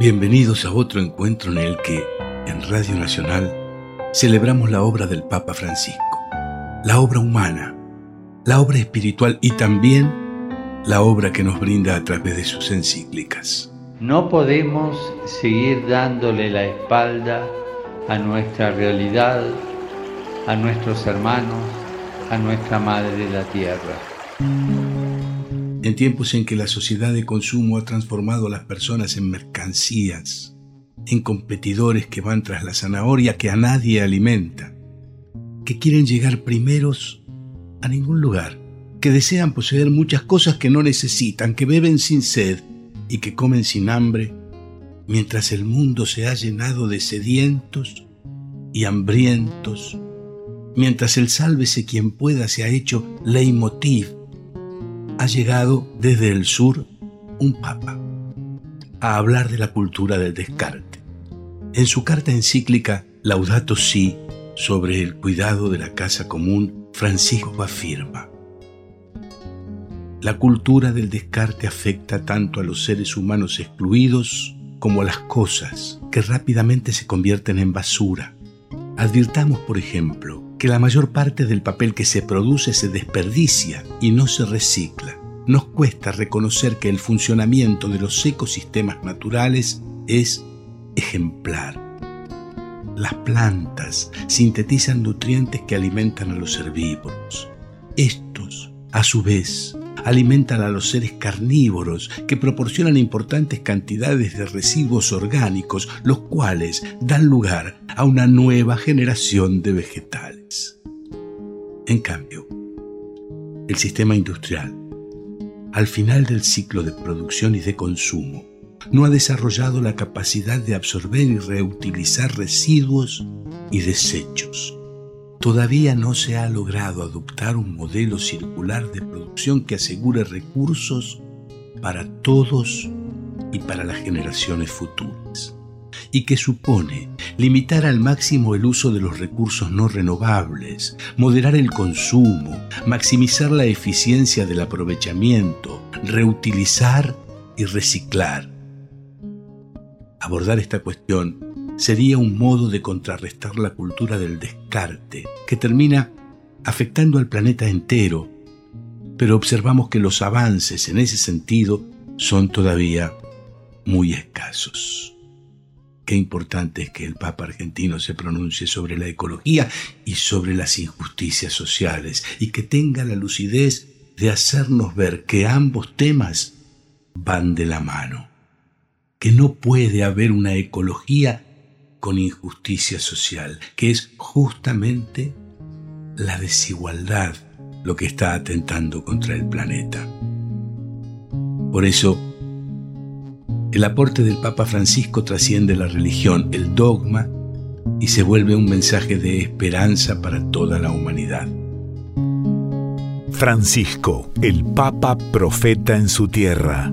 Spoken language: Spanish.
Bienvenidos a otro encuentro en el que, en Radio Nacional, celebramos la obra del Papa Francisco, la obra humana, la obra espiritual y también la obra que nos brinda a través de sus encíclicas. No podemos seguir dándole la espalda a nuestra realidad, a nuestros hermanos, a nuestra madre la tierra. En tiempos en que la sociedad de consumo ha transformado a las personas en mercancías, en competidores que van tras la zanahoria que a nadie alimenta, que quieren llegar primeros a ningún lugar, que desean poseer muchas cosas que no necesitan, que beben sin sed y que comen sin hambre, mientras el mundo se ha llenado de sedientos y hambrientos, mientras el sálvese quien pueda se ha hecho leitmotiv ha llegado desde el sur un papa a hablar de la cultura del descarte. En su carta encíclica Laudato Si sobre el cuidado de la casa común, Francisco afirma, la cultura del descarte afecta tanto a los seres humanos excluidos como a las cosas que rápidamente se convierten en basura. Advirtamos, por ejemplo, que la mayor parte del papel que se produce se desperdicia y no se recicla. Nos cuesta reconocer que el funcionamiento de los ecosistemas naturales es ejemplar. Las plantas sintetizan nutrientes que alimentan a los herbívoros. Estos, a su vez, alimentan a los seres carnívoros que proporcionan importantes cantidades de residuos orgánicos, los cuales dan lugar a una nueva generación de vegetales. En cambio, el sistema industrial, al final del ciclo de producción y de consumo, no ha desarrollado la capacidad de absorber y reutilizar residuos y desechos todavía no se ha logrado adoptar un modelo circular de producción que asegure recursos para todos y para las generaciones futuras, y que supone limitar al máximo el uso de los recursos no renovables, moderar el consumo, maximizar la eficiencia del aprovechamiento, reutilizar y reciclar. Abordar esta cuestión sería un modo de contrarrestar la cultura del descarte, que termina afectando al planeta entero, pero observamos que los avances en ese sentido son todavía muy escasos. Qué importante es que el Papa argentino se pronuncie sobre la ecología y sobre las injusticias sociales y que tenga la lucidez de hacernos ver que ambos temas van de la mano, que no puede haber una ecología con injusticia social, que es justamente la desigualdad lo que está atentando contra el planeta. Por eso, el aporte del Papa Francisco trasciende la religión, el dogma, y se vuelve un mensaje de esperanza para toda la humanidad. Francisco, el Papa profeta en su tierra